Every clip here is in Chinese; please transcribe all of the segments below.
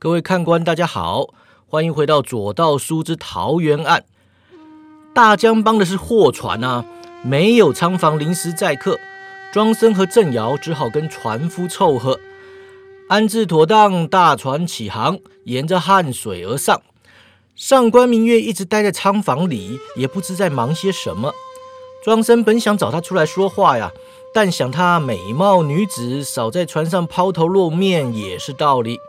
各位看官，大家好，欢迎回到左道书之桃园案。大江帮的是货船啊，没有仓房临时载客，庄生和郑瑶只好跟船夫凑合，安置妥当，大船起航，沿着汉水而上。上官明月一直待在仓房里，也不知在忙些什么。庄生本想找他出来说话呀，但想他美貌女子，少在船上抛头露面也是道理。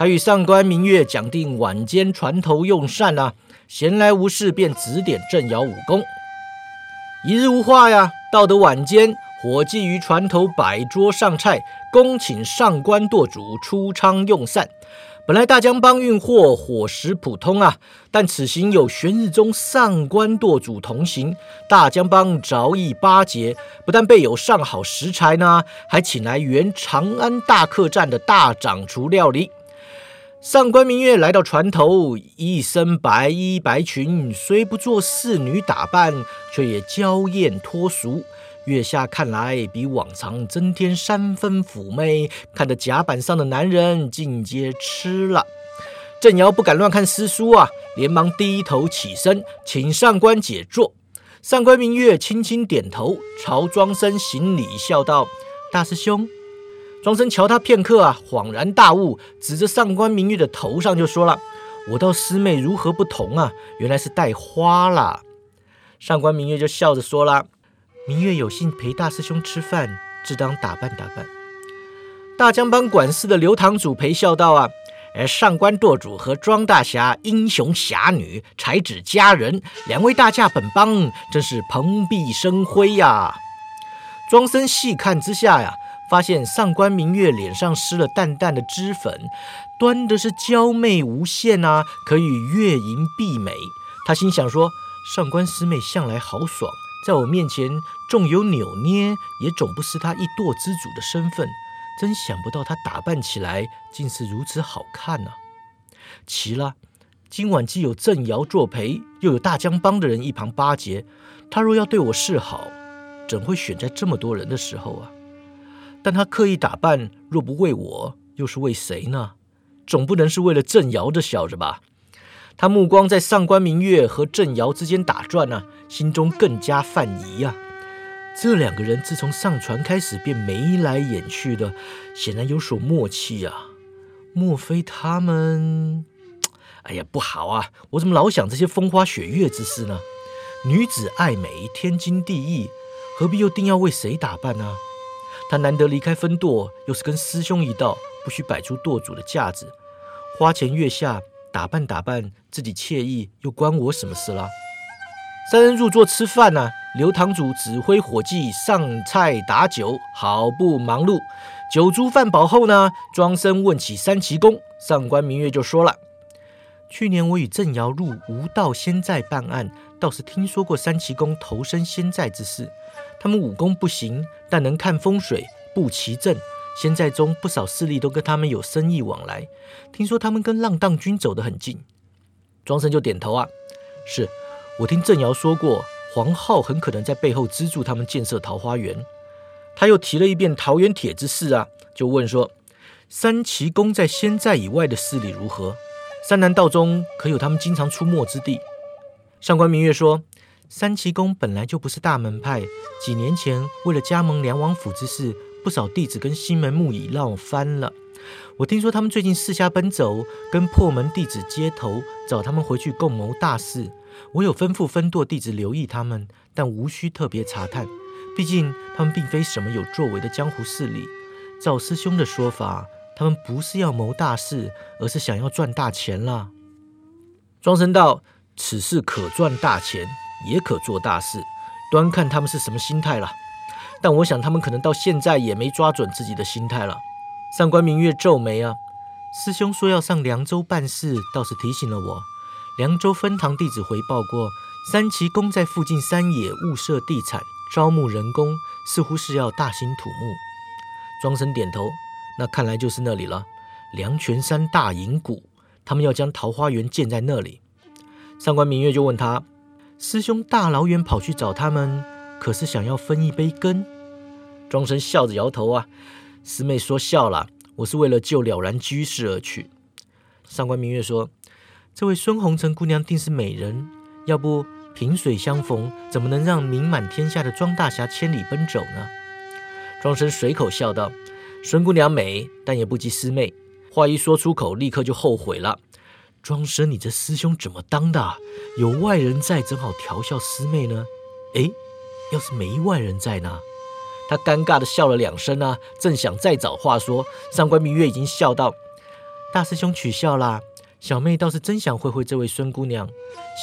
他与上官明月讲定晚间船头用膳啊，闲来无事便指点郑瑶武功。一日无话呀，到得晚间，伙计于船头摆桌上菜，恭请上官舵主出舱用膳。本来大江帮运货伙食普通啊，但此行有玄日宗上官舵主同行，大江帮着意巴结，不但备有上好食材呢，还请来原长安大客栈的大掌厨料理。上官明月来到船头，一身白衣白裙，虽不做侍女打扮，却也娇艳脱俗。月下看来，比往常增添三分妩媚，看得甲板上的男人尽皆吃了。郑瑶不敢乱看诗书啊，连忙低头起身，请上官姐坐。上官明月轻轻点头，朝庄生行礼，笑道：“大师兄。”庄生瞧他片刻啊，恍然大悟，指着上官明月的头上就说了：“我道师妹如何不同啊？原来是戴花了。”上官明月就笑着说了：“明月有幸陪大师兄吃饭，自当打扮打扮。”大江帮管事的刘堂主陪笑道：“啊，而上官舵主和庄大侠英雄侠女，才子佳人，两位大驾本帮，真是蓬荜生辉呀！”庄生细看之下呀。发现上官明月脸上施了淡淡的脂粉，端的是娇媚无限啊，可以月盈碧美。他心想说：上官师妹向来豪爽，在我面前纵有扭捏，也总不失她一舵之主的身份。真想不到她打扮起来竟是如此好看呢。奇了，今晚既有郑瑶作陪，又有大江帮的人一旁巴结，他若要对我示好，怎会选在这么多人的时候啊？但他刻意打扮，若不为我，又是为谁呢？总不能是为了郑瑶这小子吧？他目光在上官明月和郑瑶之间打转呢，心中更加犯疑呀。这两个人自从上船开始便眉来眼去的，显然有所默契呀。莫非他们……哎呀，不好啊！我怎么老想这些风花雪月之事呢？女子爱美，天经地义，何必又定要为谁打扮呢？他难得离开分舵，又是跟师兄一道，不须摆出舵主的架子，花前月下打扮打扮自己惬意，又关我什么事啦？三人入座吃饭呢，刘堂主指挥伙计上菜打酒，好不忙碌。酒足饭饱后呢，庄生问起三奇功，上官明月就说了：去年我与郑瑶入无道仙寨办案，倒是听说过三奇功投身仙寨之事。他们武功不行，但能看风水、布奇阵。仙寨中不少势力都跟他们有生意往来。听说他们跟浪荡军走得很近。庄生就点头啊，是我听郑瑶说过，黄浩很可能在背后资助他们建设桃花源。他又提了一遍桃园帖之事啊，就问说：三奇宫在仙寨以外的势力如何？山南道中可有他们经常出没之地？上官明月说。三奇宫本来就不是大门派，几年前为了加盟梁王府之事，不少弟子跟西门木已闹翻了。我听说他们最近四下奔走，跟破门弟子接头，找他们回去共谋大事。我有吩咐分舵弟子留意他们，但无需特别查探，毕竟他们并非什么有作为的江湖势力。赵师兄的说法，他们不是要谋大事，而是想要赚大钱啦。庄生道：此事可赚大钱。也可做大事，端看他们是什么心态了。但我想他们可能到现在也没抓准自己的心态了。上官明月皱眉啊，师兄说要上凉州办事，倒是提醒了我。凉州分堂弟子回报过，三奇宫在附近山野物色地产，招募人工，似乎是要大兴土木。庄生点头，那看来就是那里了。凉泉山大银谷，他们要将桃花源建在那里。上官明月就问他。师兄大老远跑去找他们，可是想要分一杯羹？庄生笑着摇头啊，师妹说笑了，我是为了救了然居士而去。上官明月说：“这位孙红尘姑娘定是美人，要不萍水相逢，怎么能让名满天下的庄大侠千里奔走呢？”庄生随口笑道：“孙姑娘美，但也不及师妹。”话一说出口，立刻就后悔了。庄生，你这师兄怎么当的？有外人在，正好调笑师妹呢。诶，要是没外人在呢？他尴尬的笑了两声啊，正想再找话说，上官明月已经笑道：“大师兄取笑啦，小妹倒是真想会会这位孙姑娘。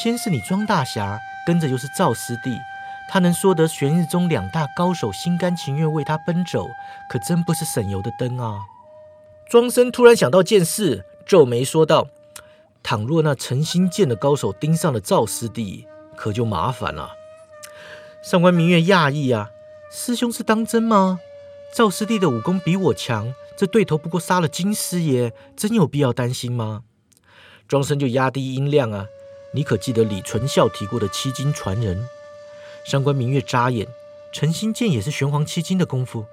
先是你庄大侠，跟着又是赵师弟，他能说得玄日中两大高手心甘情愿为他奔走，可真不是省油的灯啊。”庄生突然想到件事，皱眉说道：“倘若那陈新剑的高手盯上了赵师弟，可就麻烦了。”上官明月讶异啊：“师兄是当真吗？赵师弟的武功比我强，这对头不过杀了金师爷，真有必要担心吗？”庄生就压低音量啊：“你可记得李存孝提过的七金传人？”上官明月眨眼：“陈新剑也是玄黄七金的功夫？”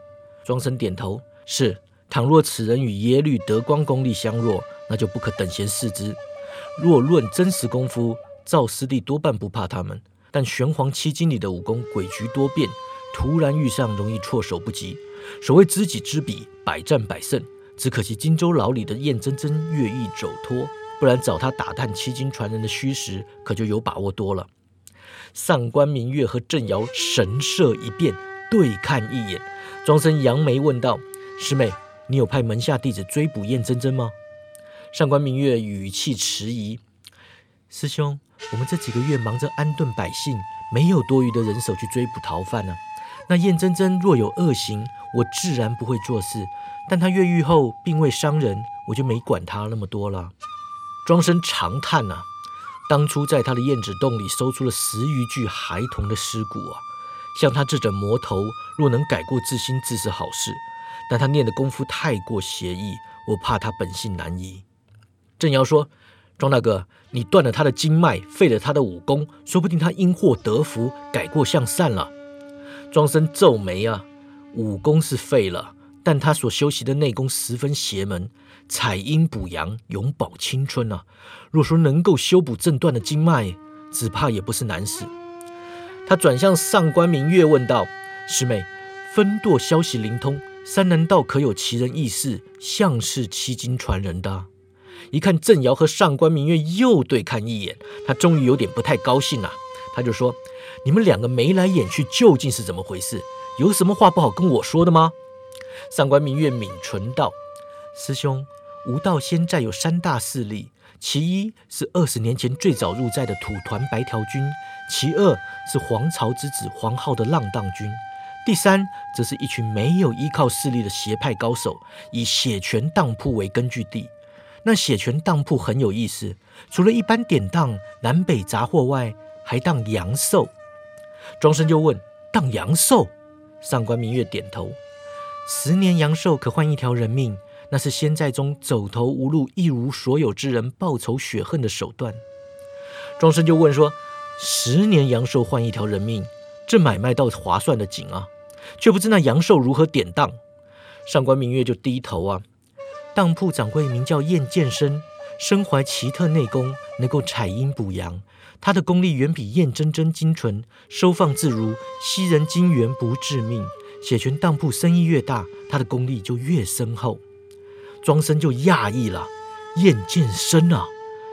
庄生点头：“是。”倘若此人与耶律德光功力相若，那就不可等闲视之。若论真实功夫，赵师弟多半不怕他们。但玄黄七经里的武功诡谲多变，突然遇上容易措手不及。所谓知己知彼，百战百胜。只可惜荆州牢里的燕真真越狱走脱，不然找他打探七经传人的虚实，可就有把握多了。上官明月和郑瑶神色一变，对看一眼。庄生扬眉问道：“师妹。”你有派门下弟子追捕燕真真吗？上官明月语气迟疑：“师兄，我们这几个月忙着安顿百姓，没有多余的人手去追捕逃犯呢。那燕真真若有恶行，我自然不会做事。但她越狱后并未伤人，我就没管她那么多了。”庄生长叹啊，当初在他的燕子洞里搜出了十余具孩童的尸骨啊！像他这种魔头，若能改过自新，自是好事。但他念的功夫太过邪异，我怕他本性难移。郑瑶说：“庄大哥，你断了他的经脉，废了他的武功，说不定他因祸得福，改过向善了。”庄生皱眉啊，武功是废了，但他所修习的内功十分邪门，采阴补阳，永葆青春啊。若说能够修补正断的经脉，只怕也不是难事。他转向上官明月问道：“师妹，分舵消息灵通。”山南道可有奇人异事，像是七经传人的？一看郑瑶和上官明月又对看一眼，他终于有点不太高兴了。他就说：“你们两个眉来眼去，究竟是怎么回事？有什么话不好跟我说的吗？”上官明月抿唇道：“师兄，吴道仙寨有三大势力，其一是二十年前最早入寨的土团白条军，其二是皇朝之子黄浩的浪荡军。”第三，则是一群没有依靠势力的邪派高手，以血泉当铺为根据地。那血泉当铺很有意思，除了一般典当南北杂货外，还当阳寿。庄生就问：当阳寿？上官明月点头。十年阳寿可换一条人命，那是仙寨中走投无路、一无所有之人报仇雪恨的手段。庄生就问说：十年阳寿换一条人命，这买卖倒划算的紧啊！却不知那阳寿如何典当，上官明月就低头啊。当铺掌柜名叫燕剑生，身怀奇特内功，能够采阴补阳。他的功力远比燕真真精纯，收放自如，吸人精元不致命。血泉当铺生意越大，他的功力就越深厚。庄生就讶异了，燕剑生啊，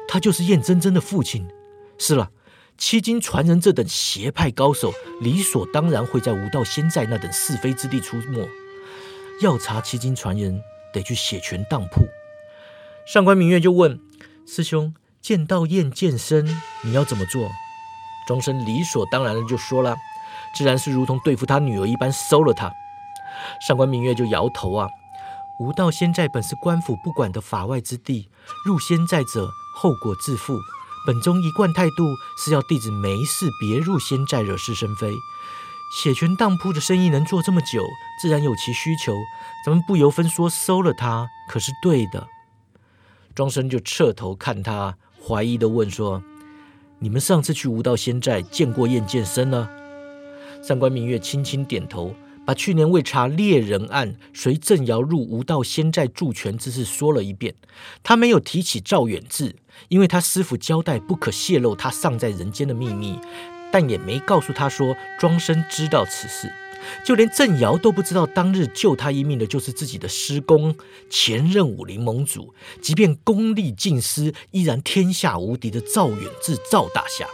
他就是燕真真的父亲。是了。七经传人这等邪派高手，理所当然会在武道仙寨那等是非之地出没。要查七经传人，得去血泉当铺。上官明月就问师兄：“见到燕剑生，你要怎么做？”庄生理所当然的就说了：“自然是如同对付他女儿一般，收了他。”上官明月就摇头啊：“无道仙寨本是官府不管的法外之地，入仙寨者后果自负。”本宗一贯态度是要弟子没事别入仙寨惹是生非。血泉当铺的生意能做这么久，自然有其需求。咱们不由分说收了他，可是对的。庄生就侧头看他，怀疑的问说：“你们上次去无道仙寨见过燕剑生呢？”上官明月轻轻点头，把去年为查猎人案随郑瑶入无道仙寨助权之事说了一遍。他没有提起赵远志，因为他师傅交代不可泄露他尚在人间的秘密，但也没告诉他说庄生知道此事。就连郑尧都不知道，当日救他一命的就是自己的师公，前任武林盟主，即便功力尽失，依然天下无敌的赵远志赵大侠。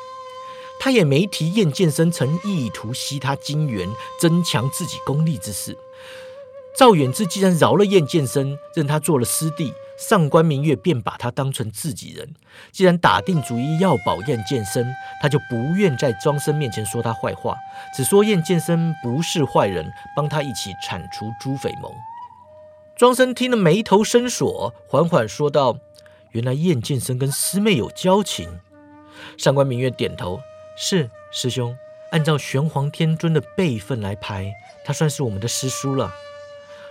他也没提燕剑生曾意图吸他金元，增强自己功力之事。赵远志既然饶了燕剑生，认他做了师弟，上官明月便把他当成自己人。既然打定主意要保燕剑生，他就不愿在庄生面前说他坏话，只说燕剑生不是坏人，帮他一起铲除朱匪盟。庄生听了眉头深锁，缓缓说道：“原来燕剑生跟师妹有交情。”上官明月点头。是师兄，按照玄黄天尊的辈分来排，他算是我们的师叔了。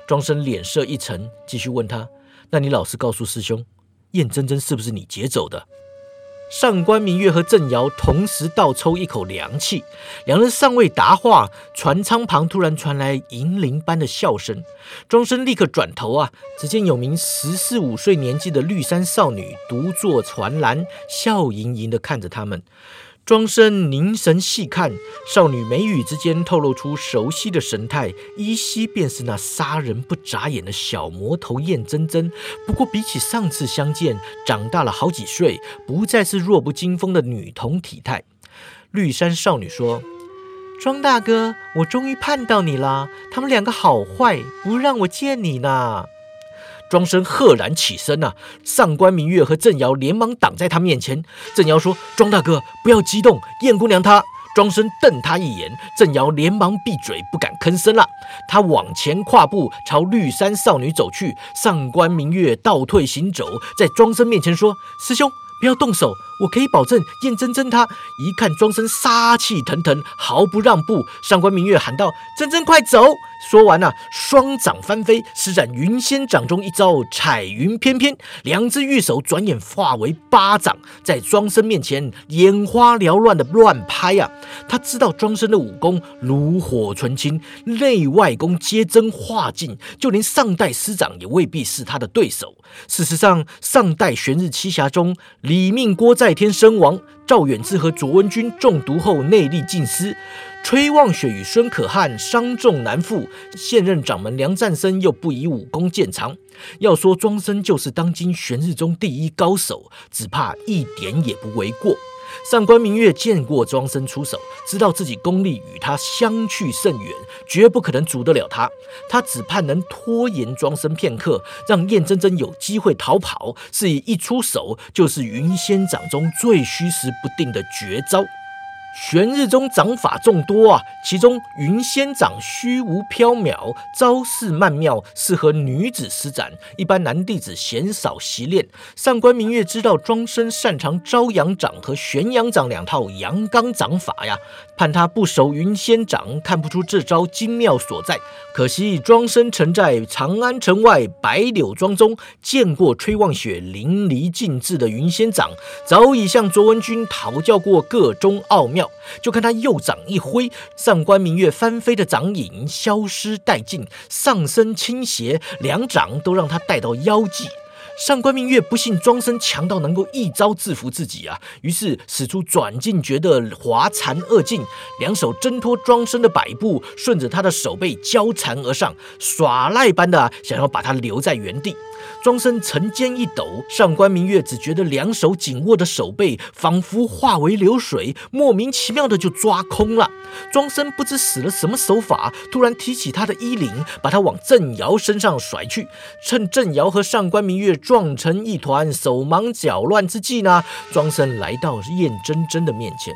庄生脸色一沉，继续问他：“那你老实告诉师兄，燕真真是不是你劫走的？”上官明月和郑瑶同时倒抽一口凉气，两人尚未答话，船舱旁突然传来银铃般的笑声。庄生立刻转头啊，只见有名十四五岁年纪的绿衫少女独坐船栏，笑盈盈地看着他们。庄生凝神细看，少女眉宇之间透露出熟悉的神态，依稀便是那杀人不眨眼的小魔头燕真真。不过比起上次相见，长大了好几岁，不再是弱不禁风的女童体态。绿衫少女说：“庄大哥，我终于盼到你了。他们两个好坏，不让我见你呢。”庄生赫然起身呐，上官明月和郑瑶连忙挡在他面前。郑瑶说：“庄大哥，不要激动，燕姑娘她……”庄生瞪他一眼，郑瑶连忙闭嘴，不敢吭声了。他往前跨步，朝绿衫少女走去。上官明月倒退行走，在庄生面前说：“师兄。”不要动手，我可以保证。燕真真她一看庄生杀气腾腾，毫不让步。上官明月喊道：“真真快走！”说完啊，双掌翻飞，施展云仙掌中一招彩云翩翩，两只玉手转眼化为巴掌，在庄生面前眼花缭乱的乱拍啊！他知道庄生的武功炉火纯青，内外功皆真化尽，就连上代师长也未必是他的对手。事实上，上代玄日七侠中。李命郭在天身亡，赵远志和卓文君中毒后内力尽失，崔望雪与孙可汗伤重难复，现任掌门梁赞生又不以武功见长。要说庄生就是当今玄日宗第一高手，只怕一点也不为过。上官明月见过庄生出手，知道自己功力与他相去甚远，绝不可能阻得了他。他只盼能拖延庄生片刻，让燕真真有机会逃跑。是以一出手就是云仙掌中最虚实不定的绝招。玄日中掌法众多啊，其中云仙掌虚无缥缈，招式曼妙，适合女子施展，一般男弟子鲜少习练。上官明月知道庄生擅长朝阳掌和玄阳掌两套阳刚掌法呀，盼他不熟云仙掌，看不出这招精妙所在。可惜庄生曾在长安城外白柳庄中见过崔望雪淋漓尽致的云仙掌，早已向卓文君讨教过各中奥妙。就看他右掌一挥，上官明月翻飞的掌影消失殆尽，上身倾斜，两掌都让他带到腰际。上官明月不信庄生强到能够一招制服自己啊，于是使出转进诀的华禅二进，两手挣脱庄生的摆布，顺着他的手背交缠而上，耍赖般的想要把他留在原地。庄生沉肩一抖，上官明月只觉得两手紧握的手背仿佛化为流水，莫名其妙的就抓空了。庄生不知使了什么手法，突然提起他的衣领，把他往郑瑶身上甩去。趁郑瑶和上官明月撞成一团、手忙脚乱之际呢，庄生来到燕真真的面前。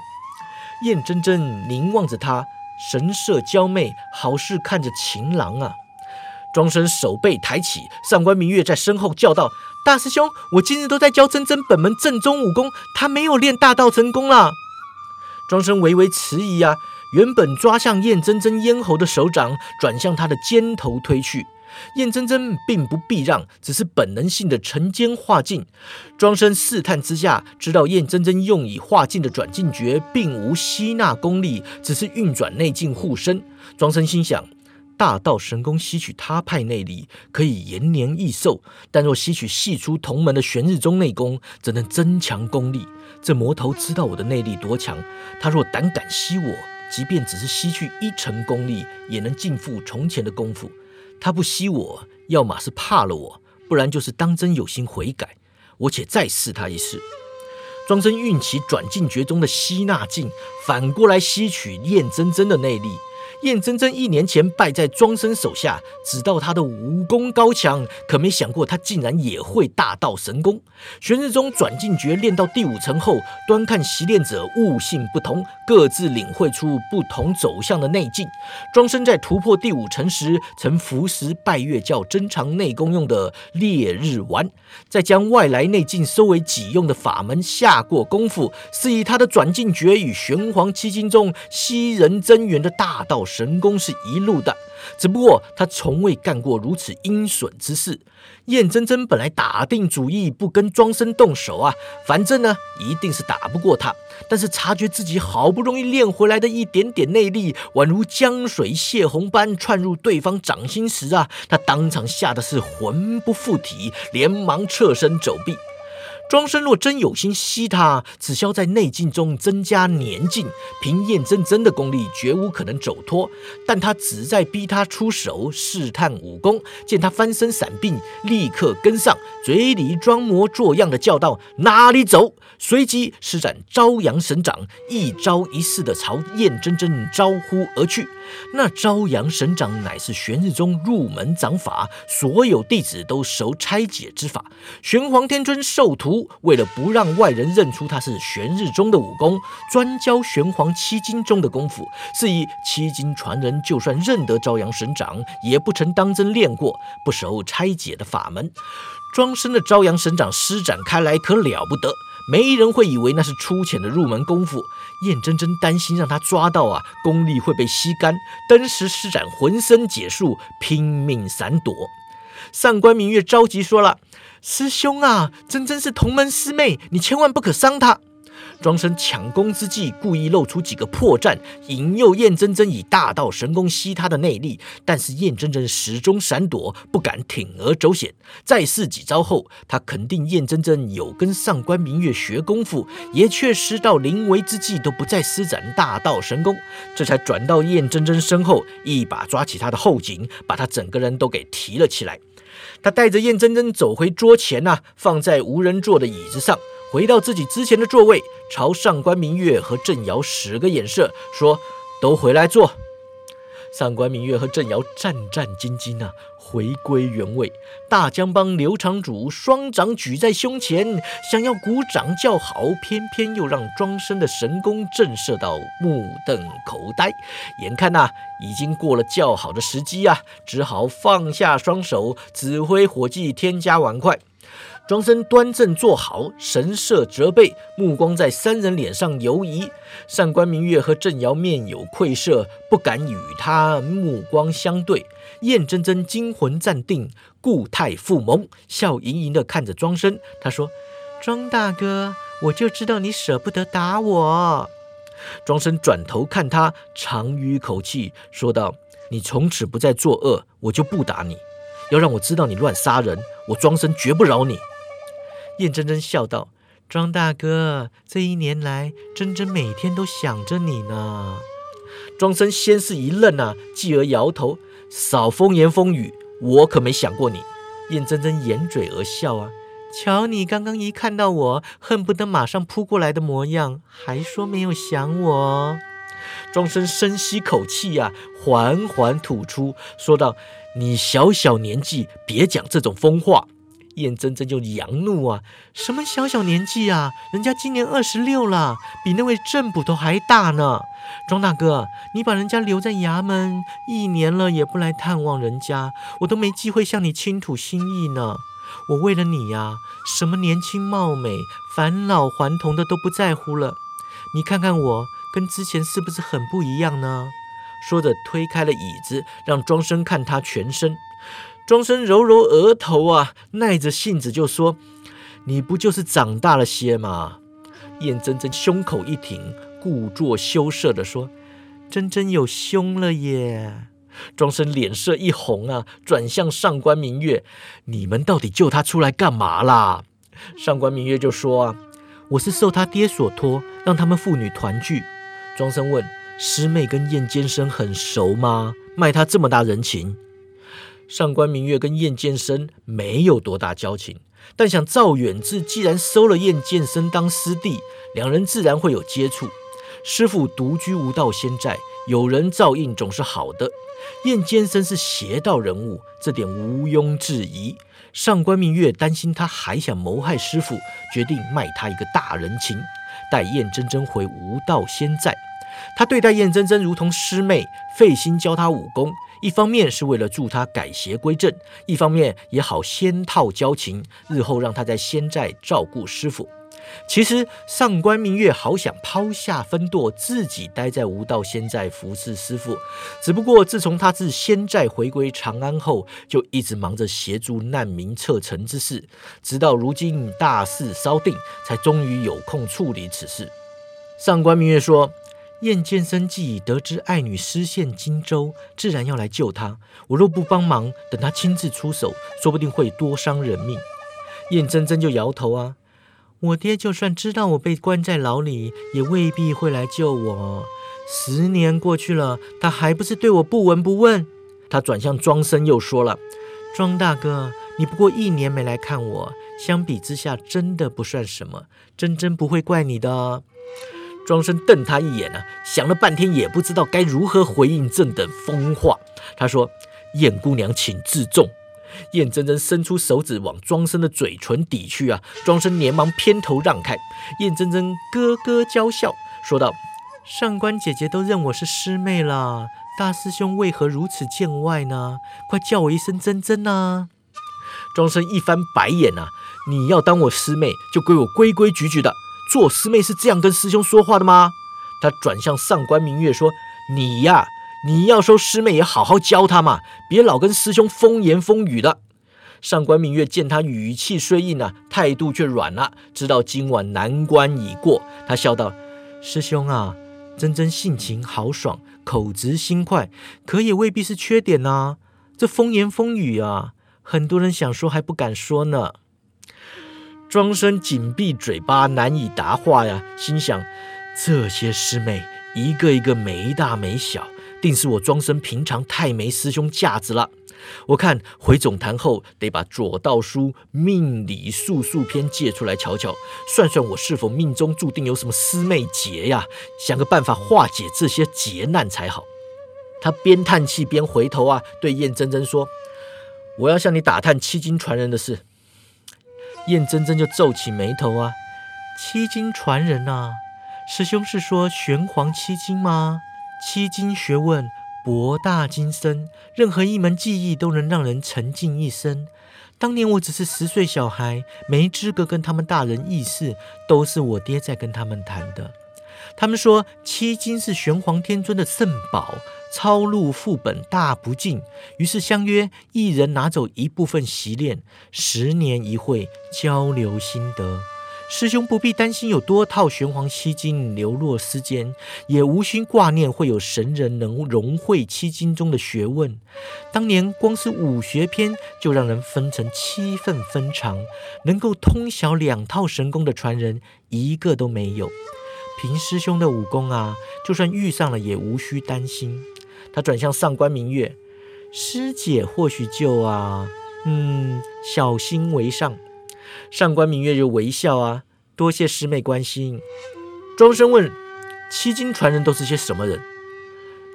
燕真真凝望着他，神色娇媚，好似看着情郎啊。庄生手背抬起，上官明月在身后叫道：“大师兄，我今日都在教真真本门正宗武功，他没有练大道成功了。”庄生微微迟疑啊，原本抓向燕真真咽喉的手掌，转向她的肩头推去。燕真真并不避让，只是本能性的沉肩化劲。庄生试探之下，知道燕真真用以化劲的转劲诀并无吸纳功力，只是运转内劲护身。庄生心想。大道神功吸取他派内力，可以延年益寿；但若吸取系出同门的玄日宗内功，则能增强功力。这魔头知道我的内力多强，他若胆敢吸我，即便只是吸去一成功力，也能尽复从前的功夫。他不吸我，要么是怕了我，不然就是当真有心悔改。我且再试他一试。庄生运起转进绝中的吸纳劲，反过来吸取燕真真的内力。燕真真一年前败在庄生手下，知道他的武功高强，可没想过他竟然也会大道神功。玄日宗转进诀练到第五层后，端看习练者悟性不同，各自领会出不同走向的内劲。庄生在突破第五层时，曾服食拜月教珍藏内功用的烈日丸，再将外来内劲收为己用的法门下过功夫，是以他的转进诀与玄黄七经中吸人真元的大道。神功是一路的，只不过他从未干过如此阴损之事。燕真真本来打定主意不跟庄生动手啊，反正呢一定是打不过他。但是察觉自己好不容易练回来的一点点内力，宛如江水泄洪般窜入对方掌心时啊，他当场吓得是魂不附体，连忙侧身走避。庄生若真有心吸他，只消在内劲中增加年劲，凭燕真真的功力，绝无可能走脱。但他只在逼他出手试探武功，见他翻身闪避，立刻跟上，嘴里装模作样的叫道：“哪里走？”随即施展朝阳神掌，一招一式的朝燕真真招呼而去。那朝阳神掌乃是玄日宗入门掌法，所有弟子都熟拆解之法。玄黄天尊授徒，为了不让外人认出他是玄日宗的武功，专教玄黄七经中的功夫。是以七经传人就算认得朝阳神掌，也不曾当真练过，不熟拆解的法门。庄生的朝阳神掌施展开来，可了不得。没人会以为那是粗浅的入门功夫。燕真真担心让他抓到啊，功力会被吸干，登时施展浑身解数，拼命闪躲。上官明月着急说了：“师兄啊，真真是同门师妹，你千万不可伤她。”庄生抢功之际，故意露出几个破绽，引诱燕真真以大道神功吸他的内力。但是燕真真始终闪躲，不敢铤而走险。再试几招后，他肯定燕真真有跟上官明月学功夫，也确实到临危之际都不再施展大道神功，这才转到燕真真身后，一把抓起她的后颈，把她整个人都给提了起来。他带着燕真真走回桌前呐，放在无人坐的椅子上。回到自己之前的座位，朝上官明月和郑瑶使个眼色，说：“都回来坐。”上官明月和郑瑶战战兢兢啊，回归原位。大江帮刘长主双掌举在胸前，想要鼓掌叫好，偏偏又让庄生的神功震慑到目瞪口呆。眼看呐，已经过了叫好的时机啊，只好放下双手，指挥伙计添加碗筷。庄生端正坐好，神色责备，目光在三人脸上游移。上官明月和郑瑶面有愧色，不敢与他目光相对。燕真真惊魂暂定，固态复萌，笑盈盈地看着庄生。他说：“庄大哥，我就知道你舍不得打我。”庄生转头看他，长吁口气，说道：“你从此不再作恶，我就不打你。要让我知道你乱杀人，我庄生绝不饶你。”燕真真笑道：“庄大哥，这一年来，真真每天都想着你呢。”庄生先是一愣啊，继而摇头：“少风言风语，我可没想过你。”燕真真掩嘴而笑啊：“瞧你刚刚一看到我，恨不得马上扑过来的模样，还说没有想我。”庄生深吸口气呀，缓缓吐出，说道：“你小小年纪，别讲这种疯话。”眼睁睁就扬怒啊！什么小小年纪啊，人家今年二十六了，比那位郑捕头还大呢。庄大哥，你把人家留在衙门一年了，也不来探望人家，我都没机会向你倾吐心意呢。我为了你呀，什么年轻貌美、返老还童的都不在乎了。你看看我，跟之前是不是很不一样呢？说着推开了椅子，让庄生看他全身。庄生揉揉额头啊，耐着性子就说：“你不就是长大了些吗？”燕真真胸口一挺，故作羞涩的说：“真真有胸了耶。”庄生脸色一红啊，转向上官明月：“你们到底救他出来干嘛啦？”上官明月就说：“啊，我是受他爹所托，让他们父女团聚。”庄生问：“师妹跟燕监生很熟吗？卖他这么大人情？”上官明月跟燕剑生没有多大交情，但想赵远志既然收了燕剑生当师弟，两人自然会有接触。师傅独居无道仙寨，有人照应总是好的。燕剑生是邪道人物，这点毋庸置疑。上官明月担心他还想谋害师傅，决定卖他一个大人情，带燕真真回无道仙寨。他对待燕真真如同师妹，费心教她武功。一方面是为了助她改邪归正，一方面也好先套交情，日后让她在仙寨照顾师傅。其实上官明月好想抛下分舵，自己待在无道仙寨服侍师傅。只不过自从他自仙寨回归长安后，就一直忙着协助难民撤城之事，直到如今大事稍定，才终于有空处理此事。上官明月说。燕剑生既已得知爱女失陷荆州，自然要来救她。我若不帮忙，等他亲自出手，说不定会多伤人命。燕真真就摇头啊，我爹就算知道我被关在牢里，也未必会来救我。十年过去了，他还不是对我不闻不问。他转向庄生又说了：“庄大哥，你不过一年没来看我，相比之下，真的不算什么。真真不会怪你的。”庄生瞪他一眼啊，想了半天也不知道该如何回应这等疯话。他说：“燕姑娘，请自重。”燕真真伸出手指往庄生的嘴唇抵去啊，庄生连忙偏头让开。燕真真咯咯娇笑，说道：“上官姐姐都认我是师妹了，大师兄为何如此见外呢？快叫我一声真真啊！”庄生一翻白眼啊，你要当我师妹，就归我规规矩矩的。做师妹是这样跟师兄说话的吗？他转向上官明月说：“你呀，你要收师妹也好好教她嘛，别老跟师兄风言风语的。”上官明月见他语气虽硬啊，态度却软了，知道今晚难关已过，他笑道：“师兄啊，真真性情豪爽，口直心快，可也未必是缺点呐。这风言风语啊，很多人想说还不敢说呢。”庄生紧闭嘴巴，难以答话呀。心想：这些师妹一个一个没大没小，定是我庄生平常太没师兄架子了。我看回总坛后，得把左道书命理术数篇借出来瞧瞧，算算我是否命中注定有什么师妹劫呀？想个办法化解这些劫难才好。他边叹气边回头啊，对燕真真说：“我要向你打探七经传人的事。”燕真真就皱起眉头啊，七经传人啊，师兄是说玄黄七经吗？七经学问博大精深，任何一门技艺都能让人沉浸一生。当年我只是十岁小孩，没资格跟他们大人议事，都是我爹在跟他们谈的。他们说七经是玄黄天尊的圣宝。抄录副本大不敬，于是相约一人拿走一部分习练，十年一会交流心得。师兄不必担心有多套玄黄七经流落世间，也无需挂念会有神人能融会七经中的学问。当年光是武学篇就让人分成七份分长，能够通晓两套神功的传人一个都没有。凭师兄的武功啊，就算遇上了也无需担心。他转向上官明月，师姐或许就啊，嗯，小心为上。上官明月就微笑啊，多谢师妹关心。庄生问：七经传人都是些什么人？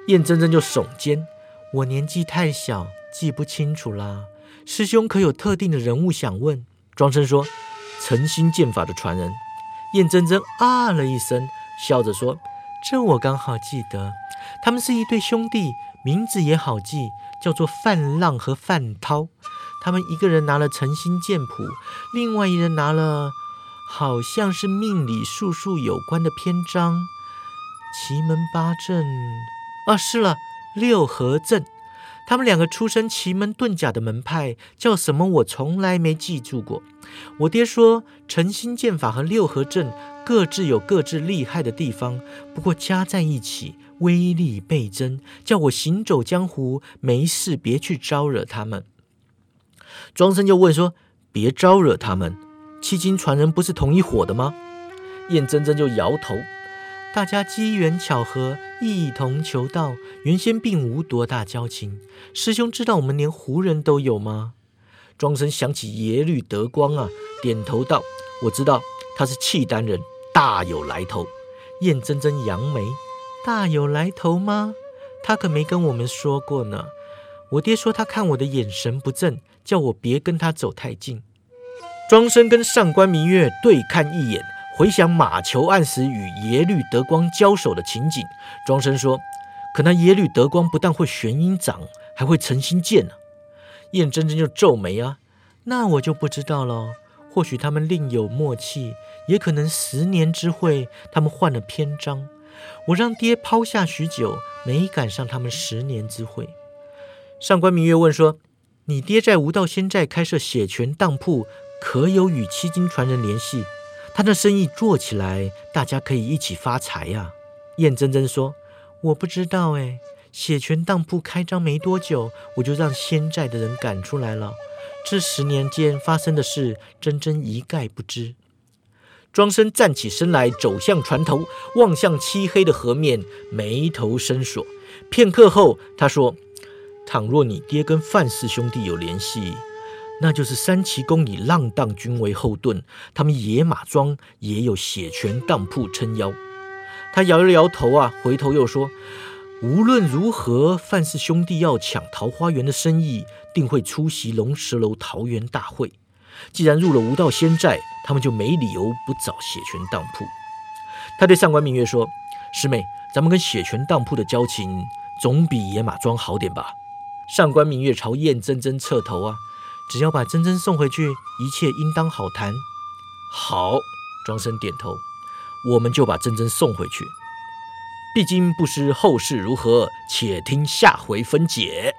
燕真真就耸肩：我年纪太小，记不清楚啦。师兄可有特定的人物想问？庄生说：诚心剑法的传人。燕真真啊了一声，笑着说：这我刚好记得。他们是一对兄弟，名字也好记，叫做范浪和范涛。他们一个人拿了诚心剑谱，另外一人拿了好像是命理术数有关的篇章。奇门八阵，啊，是了，六合阵。他们两个出身奇门遁甲的门派叫什么？我从来没记住过。我爹说诚心剑法和六合阵各自有各自厉害的地方，不过加在一起，威力倍增，叫我行走江湖没事别去招惹他们。庄生就问说：“别招惹他们，七金传人不是同一伙的吗？”燕真真就摇头：“大家机缘巧合，一同求道，原先并无多大交情。师兄知道我们连胡人都有吗？”庄生想起耶律德光啊，点头道：“我知道他是契丹人。”大有来头，燕真真扬眉，大有来头吗？他可没跟我们说过呢。我爹说他看我的眼神不正，叫我别跟他走太近。庄生跟上官明月对看一眼，回想马球案时与耶律德光交手的情景，庄生说：“可那耶律德光不但会玄阴掌，还会陈心剑呢。”燕真真就皱眉啊，那我就不知道了。或许他们另有默契。也可能十年之会，他们换了篇章。我让爹抛下许久，没赶上他们十年之会。上官明月问说：“你爹在无道仙寨开设血泉当铺，可有与七金传人联系？他的生意做起来，大家可以一起发财呀。”燕真真说：“我不知道哎，血泉当铺开张没多久，我就让仙寨的人赶出来了。这十年间发生的事，真真一概不知。”庄生站起身来，走向船头，望向漆黑的河面，眉头深锁。片刻后，他说：“倘若你爹跟范氏兄弟有联系，那就是三奇宫以浪荡军为后盾，他们野马庄也有血泉当铺撑腰。”他摇了摇头啊，回头又说：“无论如何，范氏兄弟要抢桃花源的生意，定会出席龙石楼桃园大会。”既然入了无道仙寨，他们就没理由不找血泉当铺。他对上官明月说：“师妹，咱们跟血泉当铺的交情，总比野马庄好点吧？”上官明月朝燕真真侧头啊，只要把真真送回去，一切应当好谈。好，庄生点头，我们就把真真送回去。毕竟不知后事如何，且听下回分解。